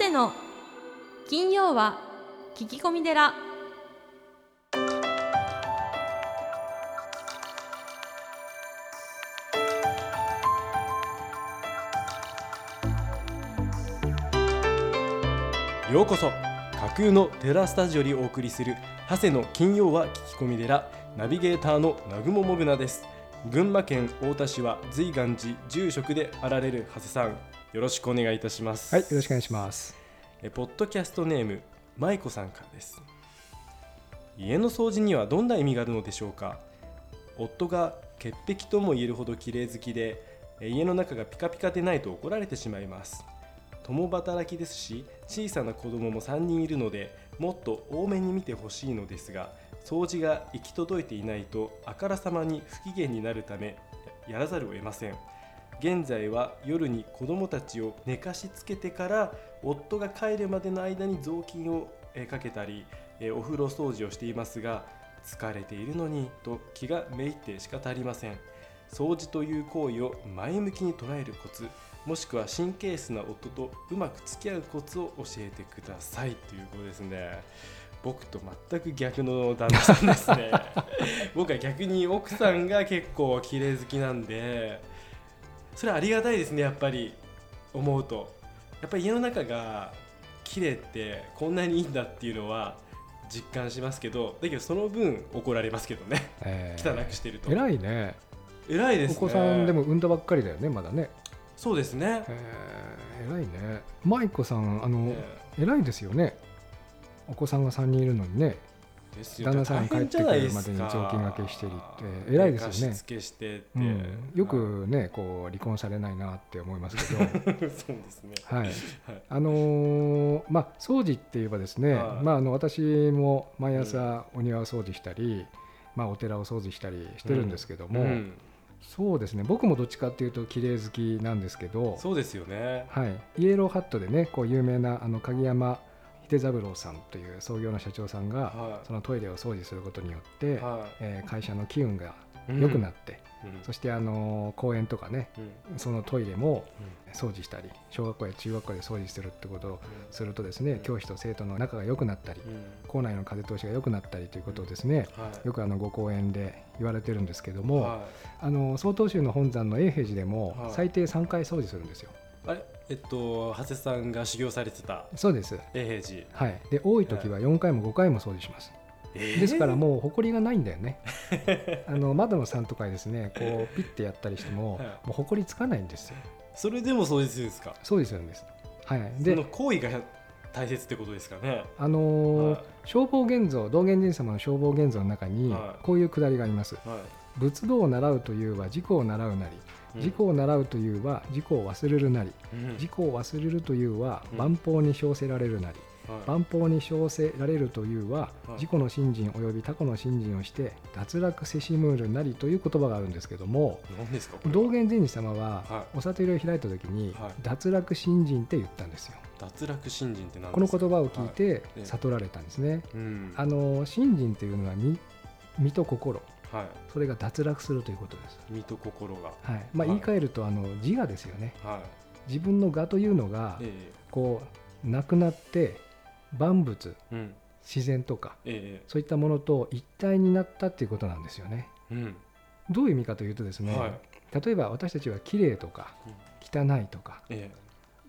谷の。金曜は聞き込み寺。ようこそ架空のテラスタジオにお送りする長谷の金曜は聞き込み寺ナビゲーターの南雲もぐなです。群馬県太田市は随願寺住職であられる長谷さん。よろしくお願いいたします。はい、よろしくお願いします。えポッドキャストネーム舞子さんからです。家の掃除にはどんな意味があるのでしょうか？夫が潔癖とも言えるほど綺麗好きでえ家の中がピカピカでないと怒られてしまいます。共働きですし小さな子供も3人いるのでもっと多めに見てほしいのですが掃除が行き届いていないとあからさまに不機嫌になるためやらざるを得ません現在は夜に子供たちを寝かしつけてから夫が帰るまでの間に雑巾をえーかけたりえーお風呂掃除をしていますが疲れているのにと気がめいって仕方ありません。掃除という行為を前向きに捉えるコツもしくは神経質な夫とうまく付き合うコツを教えてください。ということですね。僕と全く逆の旦那さんですね。僕は逆に奥さんが結構綺麗好きなんでそれはありがたいですねやっぱり。思うと。やっぱり家の中が綺麗ってこんなにいいんだっていうのは実感しますけどだけどその分怒られますけどね。えー。汚くしてると。偉いね。偉いですね。お子さんでも産んだばっかりだよね、まだね。そうですね、えー偉いね。舞子さん、あの、え。偉いですよね。お子さんが3人いるのにね、旦那さん帰ってくるまでに雑巾がけしてるって偉いですよね。寝かしつけして。って、うん、よくね、こう離婚されないなって思いますけど、そうですね。はい。はい。あのーまあ掃除って言えばですね、はい。まああの私も毎朝お庭を掃除したり、まあお寺を掃除したりしてるんですけども、うん。そうですね。僕もどっちかっていうと綺麗好きなんですけど、そうですよね。はい、イエローハットでねこう有名なあの鍵山秀三郎さんという創業の社長さんが、はそのトイレを掃除することによって、い。はえー会社の機運がい良くなって、うん。そしてあの公園とかねうん。そのトイレも掃除したり小学校や中学校で掃除するってことをするとですね教師と生徒の仲が良くなったりうん。うん校内の風通しが良くなったりということをですねはい。よくあのご講演で言われてるんですけども、はあの曹洞宗の本山の永平寺でもはい。最低3回掃除するんですよ。い、あれ？えっと長谷さんが修行されてたそうです。永平寺はい。で多い時は4回も5回も掃除します。ですからもう埃がないんだよね。あの窓の3とかにですねこうピッてやったりしてもはいもう埃つかないんですよ。それでもそうでするんですか掃除するんです。はい。そので、行為が大切ってことですかね？あのーは消防現像道元神様の消防現像の中にはいこういうくだりがあります。いは仏道を習うというは自己を習うなり、い自己を習うというは自己を忘れるなり、うん。自己を忘れるというはうん。万法に称せられるなり、はい。万法に称せられるというははい。自己の信心及び他己の信心をして脱落せしむるなりという言葉があるんですけども道元禅師様ははお悟りを開いた時にはい。脱落信心って言ったんですよ。脱落信心って何この言葉を聞いてええ。悟られたんですね。うん。あの信心というのは身身と心はい。それが脱落するということです。身と心が。はい。まあ、はい。言い換えるとあの自我ですよね。は自分の我というのがいえ。こうなくなって万物えうん。自然とかえそういったものと一体になったっていうことなんですよね。えうん。どういう意味かというとですね、はい。例えば私たちは綺麗とか汚いとかえ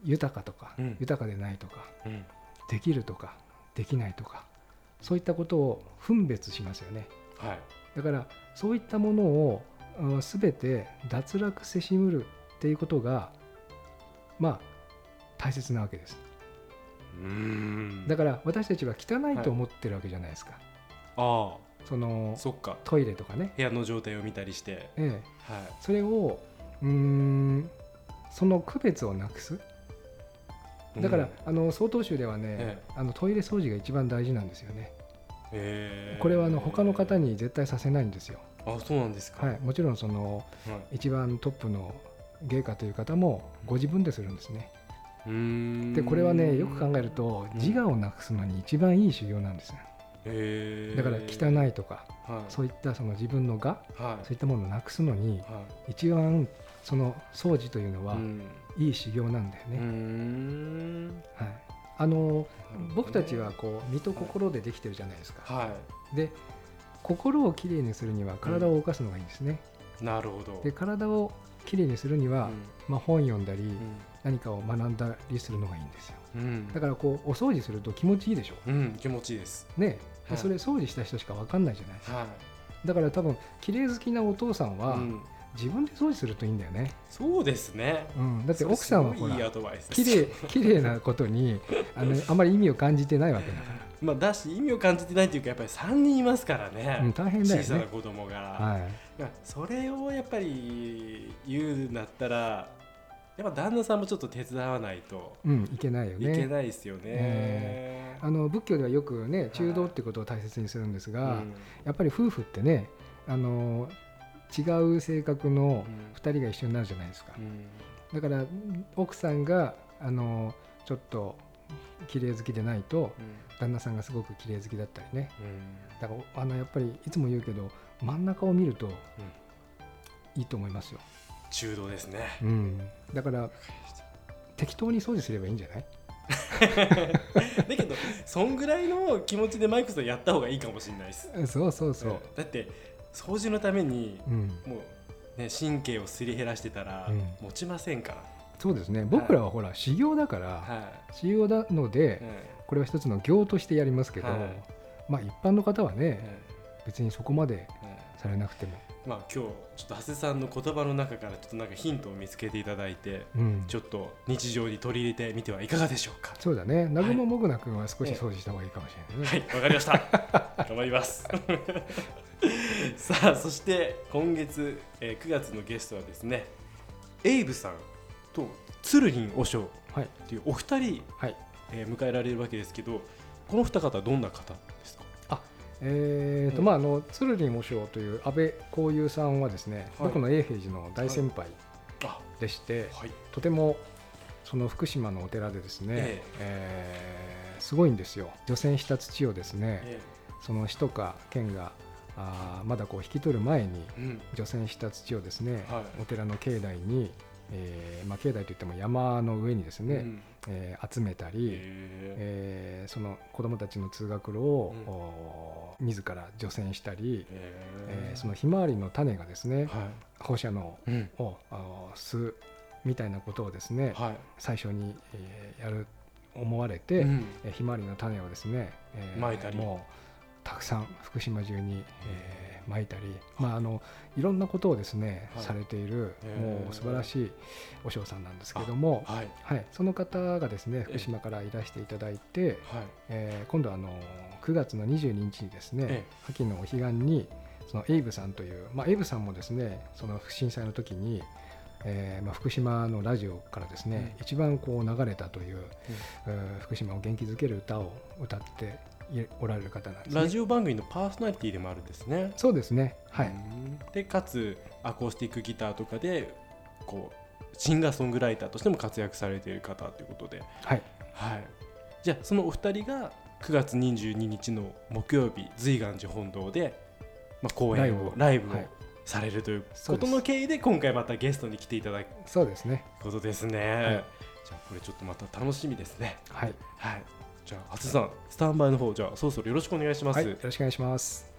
豊かとか、うん。豊かでないとかえうん。できるとかできないとかそういったことを分別しますよね。はいだからそういったものをうん全て脱落せしむるっていうことがまあ大切なわけです。だから私たちは汚いと思ってるわけじゃないですか。あそのあそっか。トイレとかね、部屋の状態を見たりして。ええ、はい。それをうーんその区別をなくす。だから、うん。あの曹洞宗ではね、え。あのトイレ掃除が一番大事なんですよね。これはあの他の方に絶対させないんですよ。あそうなんですか。はい、もちろんそのはい。一番トップの芸家という方もご自分でするんですね。でこれはねよく考えるとうん。自我をなくすのに一番いい修行なんです。よ。へえだから汚いとかはい。そういったその自分の我はい。そういったものをなくすのには一番その掃除というのいはうん。いい修行なんだよね。ん。はい、あの僕たちはこう身と心でできてるじゃないですか。はで心をきれいにするには体を動かすのがいいんですね。いなるほど。で体をきれいにするには、まあ、本読んだり、うん。何かを学んだりするのがいいんですよ。うん。だからこうお掃除すると気持ちいいでしょ。うん気持ちいいです。ね、はい。それ掃除した人しか分かんないじゃないですか。はだから多分綺麗好きなお父さんい、は、うん自分で掃除するといいんだよね。そうですね。うん、だって奥さんはほらいいいアドバイス。です綺麗綺麗なことにあのあまり意味を感じてないわけだかまあだし意味を感じてないというかやっぱり3人いますからね、ら、うん、大変だよ小さなね。子供が、はい、まあそれをやっぱり言うんだったらやっぱ旦那さんもちょっと手伝わないと。うん、いけないよいけね。ないですよね。えあの仏教ではよくね中道ってことを大切にするんですが、うん。やっぱり夫婦ってねあの違う性格の2人が一緒になるじゃないですか。うん。だから奥さんがあのちょっと綺麗好きでないと旦那さんがすごく綺麗好きだったりね。うん。だからあのやっぱりいつも言うけど真ん中を見るといいと思いますよ、中道ですね。うん、だから適当に掃除すればいいんじゃない？だけどそんぐらいの気持ちでマイクさんやった方がいいかもしれないです。そうそう。そう、だって掃除のためにうん、もうね神経をすり減らしてたらうん。持ちませんから。そうですね。僕らはほら修行だから、は修行なのでい。これは一つの行としてやりますけど、はい。まあ一般の方はねはい。別にそこまではい。されなくても、まあ今日ちょっと長谷さんの言葉の中からちょっとなんかヒントを見つけていただいてうん、ちょっと日常に取り入れてみてはいかがでしょうか？そうだね。南雲もぐな君は少し掃除した方がいいかもしれないね、はい、わかりました。頑張ります。さあ、そして今月、えー9月のゲストはですね、エイブさんと鶴林和尚はいとい。うお二人、はい。えー迎えられるわけですけど、この二方はどんな方ですか？えーとうん。まああの鶴林和尚という安倍幸雄さんはですね、はい。僕の永平寺の大先輩あ、でして、はい。とてもその福島のお寺でですね、ええ。ーすごいんですよ。除染した土をですね、え。その市とか県があーまだこう引き取る前に除染した土をですね、はい。お寺の境内に、えーまあ、境内といっても山の上にですね、うん。えー集めたり、へえーその子どもたちの通学路を、うん。お自ら除染したりえーそのひまわりの種がですねは放射能い。うん。を吸うみたいなことをですねはい。最初に、えーやる思われて、うん。えーひまわりの種をですね、えー撒いたり。もうたくさん福島中に、えー撒いたり、まあ、あのいろんなことをですね、はい。されているもう素晴らしい和尚さんなんですけども、はい。はい、その方がですね福島からいらしていただいて、はい。えー今度はあの9月の22日にですね、え秋のお彼岸にそのエイブさんという、まあ、エイブさんもですねその震災の時に、えーまあ、福島のラジオからですね、一番こう流れたという、えー福島を元気づける歌を歌っていおられる方なんですね。ラジオ番組のパーソナリティでもあるんですね。そうですね。はい、うん。でかつアコースティックギターとかでこうシンガーソングライターとしても活躍されている方ということで、はい、はい、じゃあそのお二人が9月22日の木曜日随願寺本堂で、まあ、公演をライブを。はい。されるということの経緯で今回またゲストに来ていただく。そうですね。ことですね、はい。じゃあこれちょっとまた楽しみですね。はい、はいじゃあ初さんスタンバイの方じゃあそろそろよろしくお願いします、はい、よろしくお願いします。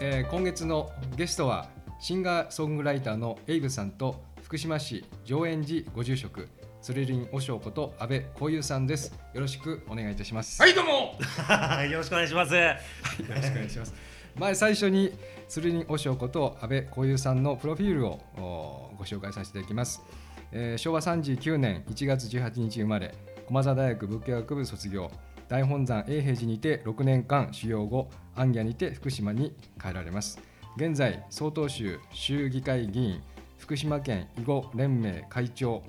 えー今月のゲストはシンガーソングライターのエイブさんと福島市上円寺ご住職鶴林和尚こと安倍幸雄さんです。よろしくお願いいたします。はいどうも よろしくお願いします。よろしくお願いします。前最初に鶴林和尚こと安倍幸雄さんのプロフィールをご紹介させていただきます、えー昭和39年1月18日生まれ駒澤大学仏教学部卒業大本山永平寺にて6年間修行後安家にて福島に帰られます。現在曹洞宗州議会議員福島県囲碁連盟会長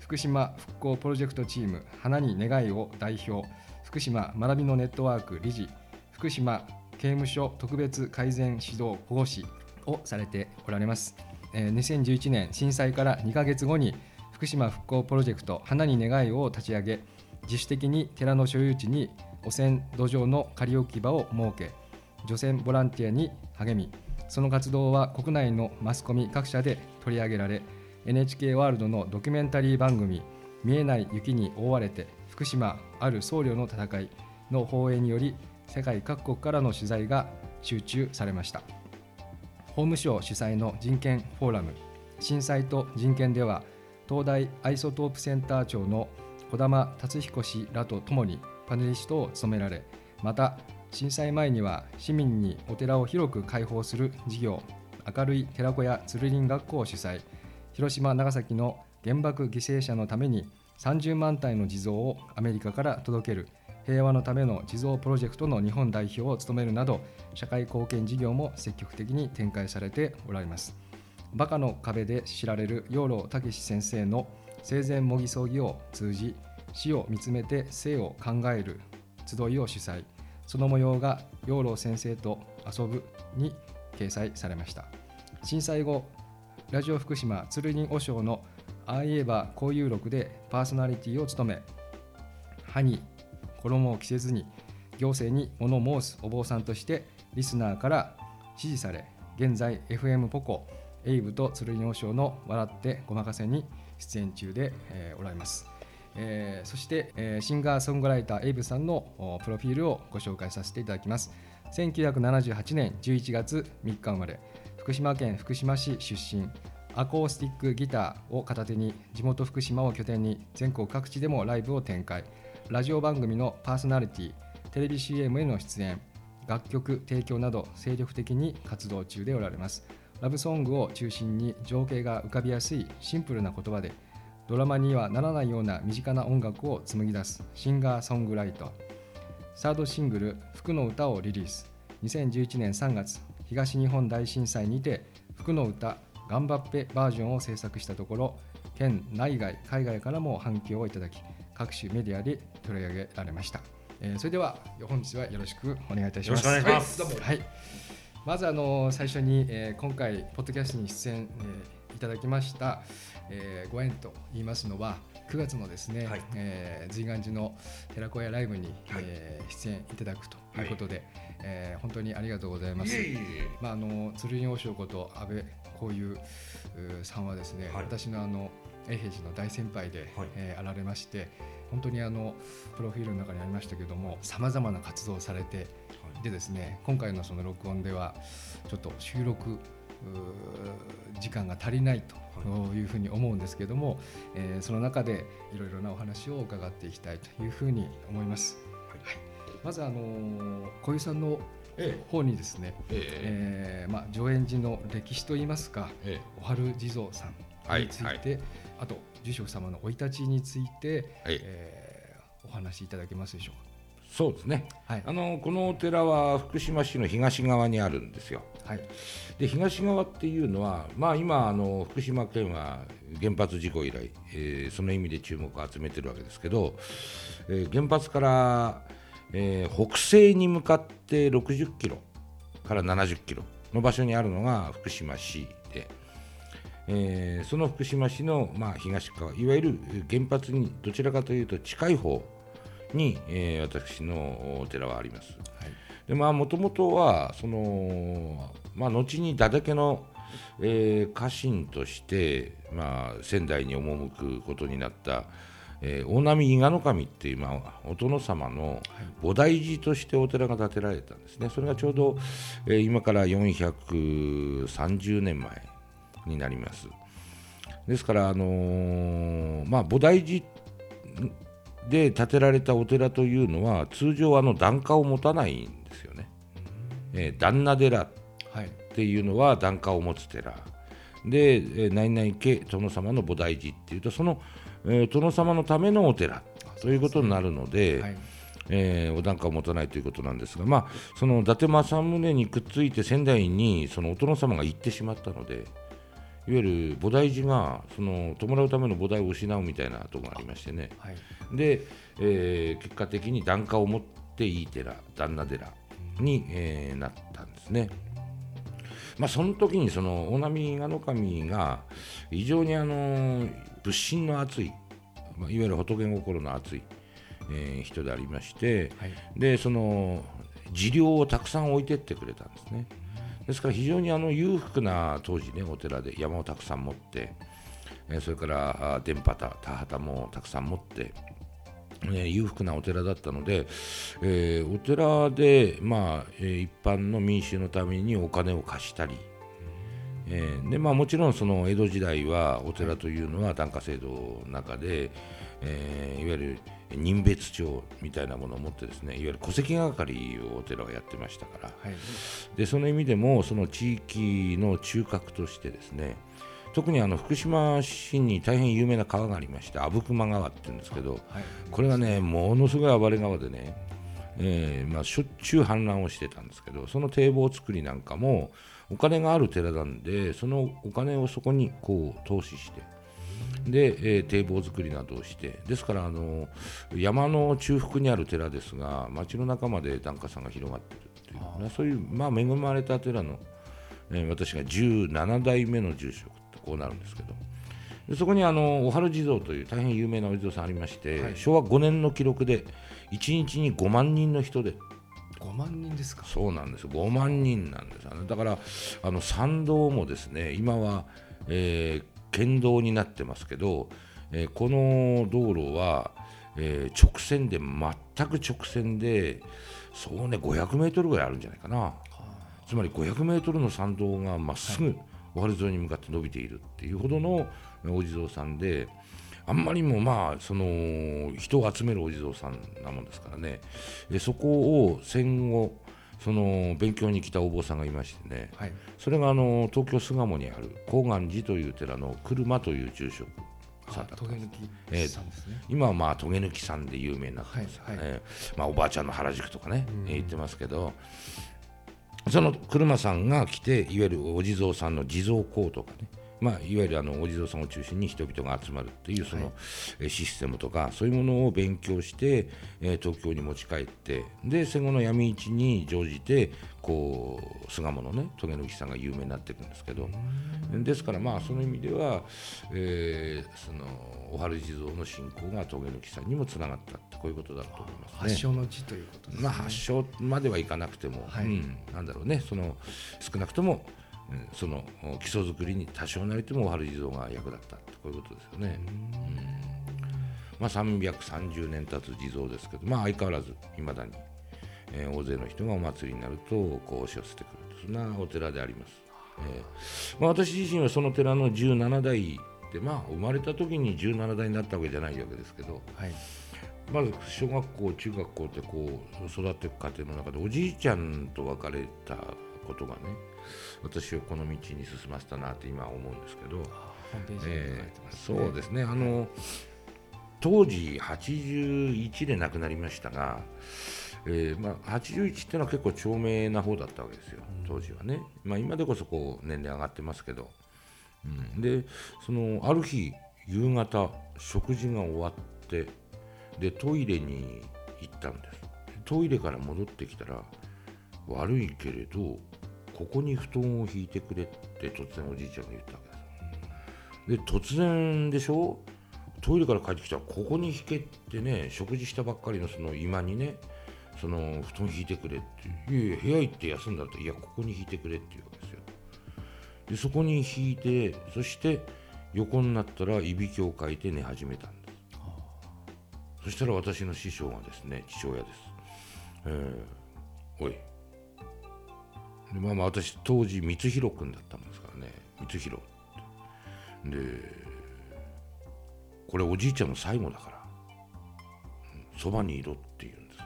福島復興プロジェクトチーム花に願いを代表福島学びのネットワーク理事福島刑務所特別改善指導保護士をされておられます、え2011年震災から2ヶ月後に福島復興プロジェクト花に願いを立ち上げ自主的に寺の所有地に汚染土壌の仮置き場を設け除染ボランティアに励みその活動は国内のマスコミ各社で取り上げられ NHK ワールドのドキュメンタリー番組「見えない雪に覆われて福島ある僧侶の戦い」の放映により世界各国からの取材が集中されました。法務省主催の人権フォーラム震災と人権では東大アイソトープセンター長の児玉達彦氏らとともにパネリストを務められまた震災前には市民にお寺を広く開放する事業明るい寺子屋鶴林学校を主催広島長崎の原爆犠牲者のために30万体の地蔵をアメリカから届ける平和のための地蔵プロジェクトの日本代表を務めるなど社会貢献事業も積極的に展開されておられます。バカの壁で知られる養老孟司先生の生前模擬葬儀を通じ死を見つめて生を考える集いを主催。その模様が養老先生と遊ぶに掲載されました。震災後ラジオ福島鶴人和尚のああ言えば交友録でパーソナリティを務め歯に衣を着せずに行政に物申すお坊さんとしてリスナーから支持され現在 FM ポコエイブと鶴人和尚の笑ってごまかせに出演中で、えーおられます。えーそして、えーシンガーソングライターエイブさんのプロフィールをご紹介させていただきます。1978年11月3日生まれ福島県福島市出身。アコースティックギターを片手に地元福島を拠点に全国各地でもライブを展開。ラジオ番組のパーソナリティテレビ CM への出演楽曲提供など精力的に活動中でおられます。ラブソングを中心に情景が浮かびやすいシンプルな言葉でドラマにはならないような身近な音楽を紡ぎ出すシンガーソングライター。サードシングル「福の歌」をリリース。2011年3月東日本大震災にて「福の歌がんばっぺ」バージョンを制作したところ県内外海外からも反響をいただき各種メディアで取り上げられました、えーそれでは本日はよろしくお願いいたします。よろしくお願いします。はいはい。まずあの最初に、えー今回ポッドキャストに出演、えーいただきました、えーご縁と言いますのは9月のですね、はい。えー随願寺の寺子屋ライブに、はい。えー出演いただくとい。うことで、えー本当にありがとうございます。いえいえまああの鶴院王将こと安倍こういううさんはですね、はい。私のあの永平寺の大先輩で、はい。えーあられまして本当にあのプロフィールの中にありましたけどもさまざまな活動をされてでですね今回のその録音ではちょっと収録時間が足りないとい。うふうに思うんですけども、えーその中でいろいろなお話を伺っていきたいというふうに思います。はい。まずあのー小遊さんのえ方にですね、ええ。えーまあ、上演寺の歴史といいますかええ。お春地蔵さんについて、はい。あと住職様の生い立ちについて、はい。えーお話しいただけますでしょそうですね。はいあのこのお寺は福島市の東側にあるんですよ。はいで東側っていうのは、まあ、今あの福島県は原発事故以来、えーその意味で注目を集めてるわけですけど、えー原発から、えー北西に向かって60キロから70キロの場所にあるのが福島市で、えーその福島市の、まあ、東側いわゆる原発にどちらかというと近い方に、えー私のお寺はあります。はい。でまあもともとはそのまあ後に伊達家の、えー家臣として、まあ、仙台に赴くことになった、えー大波伊賀守っていう、まあ、お殿様の菩提寺としてお寺が建てられたんですね。それがちょうど、えー今から430年前になります。ですから、あのーまあ、菩提寺で建てられたお寺というのは通常あの檀家を持たないんですよね。えー旦那寺はい。っていうのは檀家を持つ寺。で、えー何々家殿様の菩提寺っていうとその、えー殿様のためのお寺ということになるので、はい。えーお檀家を持たないということなんですが、まあ、その伊達政宗にくっついて仙台にそのお殿様が行ってしまったのでいわゆる菩提寺がその弔うための菩提を失うみたいなところがありましてねはいで、えー結果的に檀家を持っていい寺旦那寺に、えーなったんですね。まあ、その時にその大波賀守が非常にあの仏心の熱い、まあ、いわゆる仏心の熱い、えー人でありましてはいでその自量をたくさん置いてってくれたんですね。ですから非常にあの裕福な当時ねお寺で山をたくさん持って、えそれから電波田田畑もたくさん持って、ね、裕福なお寺だったので、えお寺で、まあえ一般の民衆のためにお金を貸したり、えでまあ、もちろんその江戸時代はお寺というのは檀家制度の中で、えいわゆる任別帳みたいなものを持ってですねいわゆる戸籍係をお寺はやってましたから。はい。でその意味でもその地域の中核としてですね特にあの福島市に大変有名な川がありまして阿武隈川っていうんですけどはい。これがねものすごい暴れ川でね、えーまあ、しょっちゅう氾濫をしてたんですけどその堤防作りなんかもお金がある寺なんでそのお金をそこにこう投資してで、えー堤防作りなどをしてですからあの山の中腹にある寺ですが町の中まで檀家さんが広がってるっていうそういう、まあ、恵まれた寺の、えー私が17代目の住職ってこうなるんですけど。でそこにあの小春地蔵という大変有名なお地蔵さんありまして、はい。昭和5年の記録で1日に5万人の人で。5万人ですか。そうなんです5万人なんですよね。だからあの参道もですね今は、えー県道になってますけど、えーこの道路は、えー直線で全く直線でそうね500メートルぐらいあるんじゃないかな。つまり500メートルの参道がまっすぐ小原沿いに向かって伸びているっていうほどのお地蔵さんであんまりにもまあその人を集めるお地蔵さんなもんですからね。でそこを戦後その勉強に来たお坊さんがいましてね。はい。それがあの東京巣鴨にある高岩寺という寺の車という住職さんだったんです。トゲ抜きさんですね、今はまあトゲ抜きさんで有名になってます、はいまあ、おばあちゃんの原宿とかね、うん。えー言ってますけどその車さんが来ていわゆるお地蔵さんの地蔵公とかねまあ、いわゆるあのお地蔵さんを中心に人々が集まるっていうその、えーシステムとかそういうものを勉強して、えー東京に持ち帰ってで戦後の闇市に乗じてこう巣鴨のねトゲ抜きさんが有名になっていくんですけど。ですからまあその意味では、えーそのお春地蔵の信仰がトゲ抜きさんにもつながったってこういうことだと思いますね。発祥の地ということですね、まあ、発祥まではいかなくても、はい。うん、なんだろうね。その少なくとも、うんその基礎作りに多少なりともお春地蔵が役立ったってこういうことですよね。うんまあ、330年経つ地蔵ですけど、まあ、相変わらずいまだに、えー大勢の人がお祭りになるとこう押し寄せてくるそんなお寺であります。えーまあ、私自身はその寺の17代で、まあ、生まれた時に17代になったわけじゃないわけですけど、はいまず小学校中学校ってこう育っていく過程の中でおじいちゃんと別れたことがね私をこの道に進ませたなって今は思うんですけど、そうですね。あの当時81で亡くなりましたが、えーまあ、81っていうのは結構長命な方だったわけですよ。当時はね、まあ、今でこそこう年齢上がってますけど、うん、でそのある日夕方食事が終わってでトイレに行ったんです。トイレから戻ってきたら悪いけれどここに布団を引いてくれって突然おじいちゃんが言ったわけですで突然でしょ？トイレから帰ってきたらここに引けってね食事したばっかりのその居間にねその布団引いてくれっていやいや部屋行って休んだらいやここに引いてくれっていうわけですよ。でそこに引いてそして横になったらいびきをかいて寝始めたんです。そしたら私の師匠がですね父親です、えーおいまあまあ私当時光弘君だったもんですからね。光弘。ってでこれおじいちゃんの最後だから。うんそばにいろって言うんです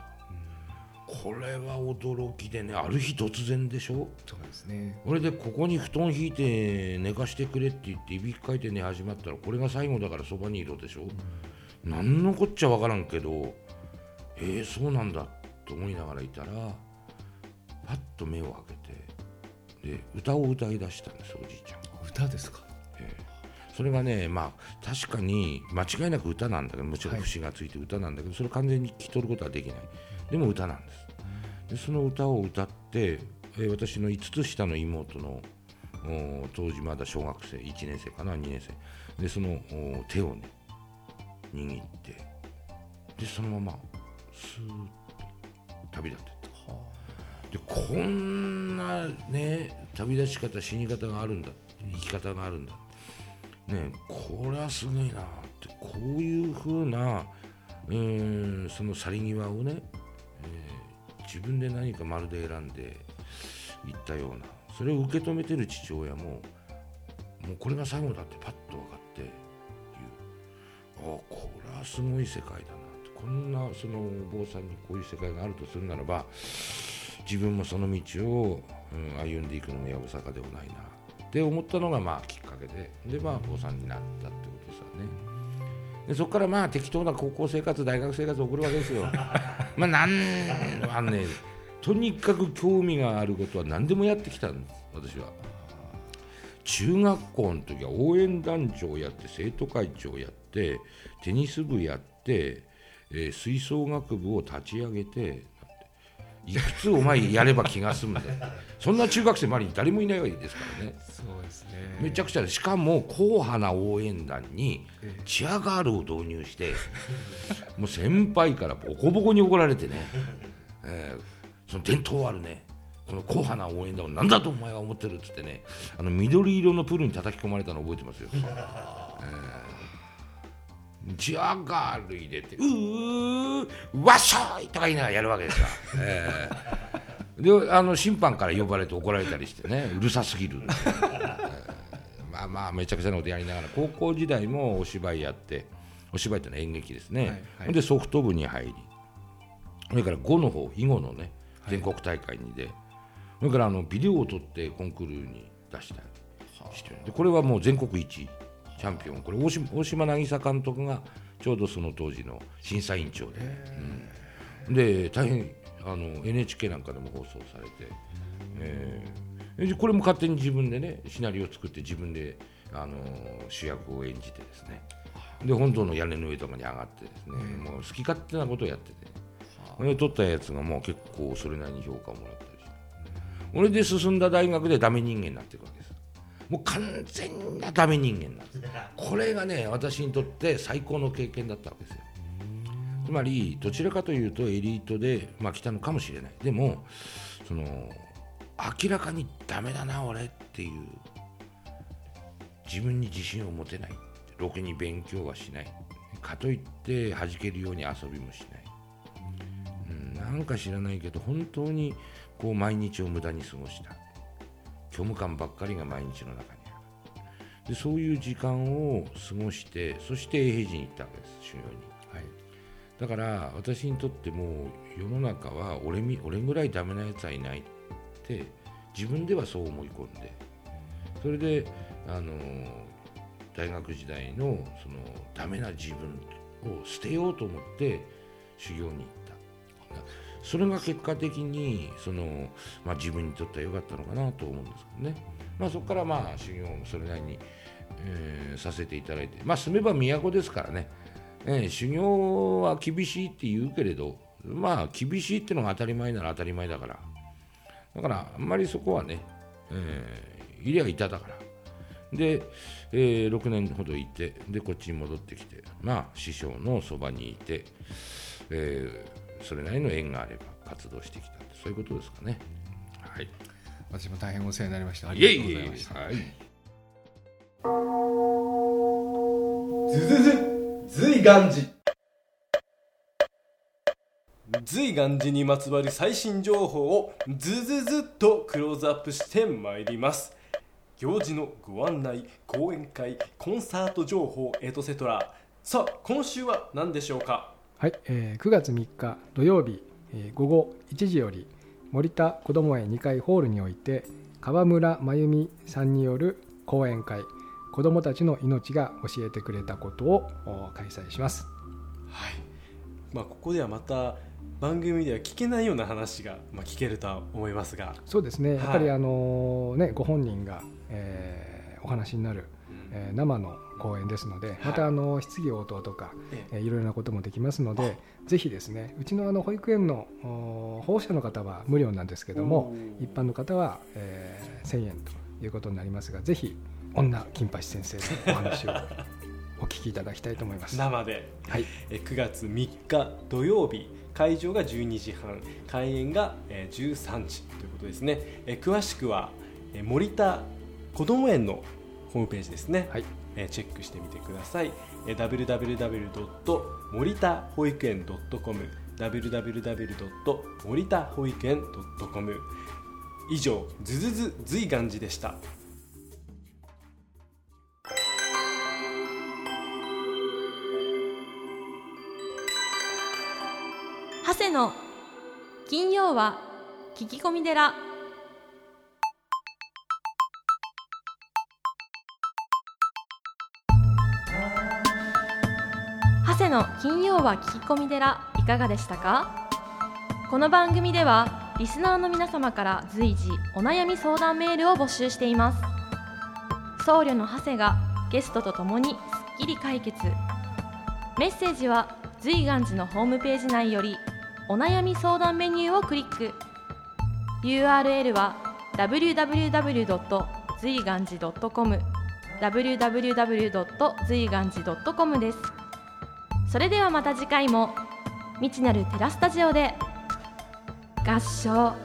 これは驚きでねある日突然でしょ？そうですね。これでここに布団引いて寝かしてくれって言っていびきかいて寝始まったらこれが最後だからそばにいろでしょ、何のこっちゃわからんけどえー、そうなんだと思いながらいたらパッと目を開けてで歌を歌い出したんですおじいちゃん歌ですか？それがねまあ確かに間違いなく歌なんだけどもちろんはい。節がついて歌なんだけど、それを完全に聞き取ることはできない。でも歌なんです。でその歌を歌って、えー私の5つ下の妹のお当時まだ小学生1年生かな2年生。でそのお手をね握ってでそのままスーッと旅立って。ったでこんなね旅立ち方死に方があるんだ生き方があるんだ。ねこれはすごいなってこういうふうなうーその去り際をね、えー自分で何かまるで選んでいったようなそれを受け止めてる父親ももうこれが最後だってパッと分かって言う。あこれはすごい世界だなって。こんなそのお坊さんにこういう世界があるとするならば自分もその道を、うん歩んでいくのもやぶさかではないなって思ったのがまあきっかけででまあ坊さんになったってことですよね。でそこからまあ適当な高校生活大学生活を送るわけですよ。まあなんあのねとにかく興味があることは何でもやってきたんです私は。中学校の時は応援団長をやって生徒会長やってテニス部やって、えー吹奏楽部を立ち上げていくつお前やれば気が済むんだよ。そんな中学生周りに誰もいないわけですからね。そうですね。めちゃくちゃでしかも硬派な応援団にチアガールを導入してもう先輩からボコボコに怒られてね、えーその伝統あるね。この硬派な応援団を何だとお前は思ってるっつってね。あの緑色のプールに叩き込まれたの覚えてますよ。えーチアガール入れて「うーわっしょい!」とか言いながらやるわけですよ。えーであの審判から呼ばれて怒られたりしてね。うるさすぎる、えーまあまあめちゃくちゃなことやりながら。高校時代もお芝居やって。お芝居ってのは演劇ですね、はいはい。でソフト部に入り。それから5の方囲碁のね全国大会に出、それからあのビデオを撮ってコンクールに出したりしてる。でこれはもう全国一位チャンピオン。これ大島大島渚監督がちょうどその当時の審査委員長で、うん。で大変あの NHK なんかでも放送されて、えー。でこれも勝手に自分でねシナリオを作って自分であの主役を演じてですね。で本当の屋根の上とかに上がってですね、もう好き勝手なことをやってて、で撮ったやつがもう結構それなりに評価をもらったりして。俺で進んだ大学でダメ人間になっていくわもう完全なダメ人間なんです。これがね私にとって最高の経験だったわけですよ。つまりどちらかというとエリートで、まあ、来たのかもしれないでもその明らかにダメだな俺っていう自分に自信を持てないろくに勉強はしない。かといって弾けるように遊びもしない、うん、なんか知らないけど本当にこう毎日を無駄に過ごした。虚無感ばっかりが毎日の中にある。でそういう時間を過ごしてそして永平寺に行ったわけです修行に。はい。だから私にとっても世の中は俺み俺ぐらいダメなやつはいないって自分ではそう思い込んでそれであの大学時代のそのダメな自分を捨てようと思って修行に行ったそれが結果的にその、まあ、自分にとっては良かったのかなと思うんですけどね、まあ、そこからまあ修行もそれなりに、えーさせていただいて。まあ住めば都ですからね。ええ修行は厳しいって言うけれどまあ厳しいってのが当たり前なら当たり前だから。だからあんまりそこはね、ええいりゃいただから。で、えー6年ほどいてでこっちに戻ってきてまあ師匠のそばにいて、えーそれなりの縁があれば活動してきたってそういうことですかね。はい。私も大変お世話になりました。あいりがとうえいえいえございました。はい。ずずず随願寺随願寺にまつわる最新情報をずずずっとクローズアップしてまいります。行事のご案内講演会コンサート情報エトセトラ。さあ今週は何でしょうか？はい、えー9月3日土曜日、えー午後1時より森田こども園2階ホールにおいて川村真由美さんによる講演会子どもたちの命が教えてくれたことをお開催します。はい。まあここではまた番組では聞けないような話が、まあ、聞けるとは思いますが、そうですね。やっぱりはい。あのねご本人が、えーお話になる、えー生の講演ですのでまたあの質疑応答とか、ええ。ーいろいろなこともできますのでぜひですねうちのあの保育園のお保護者の方は無料なんですけども一般の方は、えー1000円ということになりますがぜひ女金八先生のお話を お聞きいただきたいと思います。生で。はい、え9月3日土曜日会場が12時半開演が、えー13時ということですね、えー詳しくは、えー森田こども園のホームページですね、はい。えーチェックしてみてください、えー www. 森田保育園 .com www. 森田保育園 .com 以上ズズズ随願寺でした。長谷の金曜は聞き込み寺長谷の金曜は聞き込み寺いかがでしたか？この番組ではリスナーの皆様から随時お悩み相談メールを募集しています僧侶の長谷がゲストとともにすっきり解決メッセージは随願寺のホームページ内よりお悩み相談メニューをクリック URL は www. 随願寺 .com www. 随願寺 .com ですそれではまた次回も未知なるテラスタジオで合唱。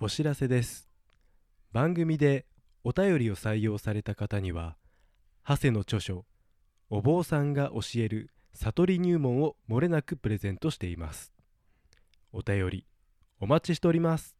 お知らせです。番組でお便りを採用された方には長谷の著書「お坊さんが教える悟り入門」をもれなくプレゼントしています。お便りお待ちしております。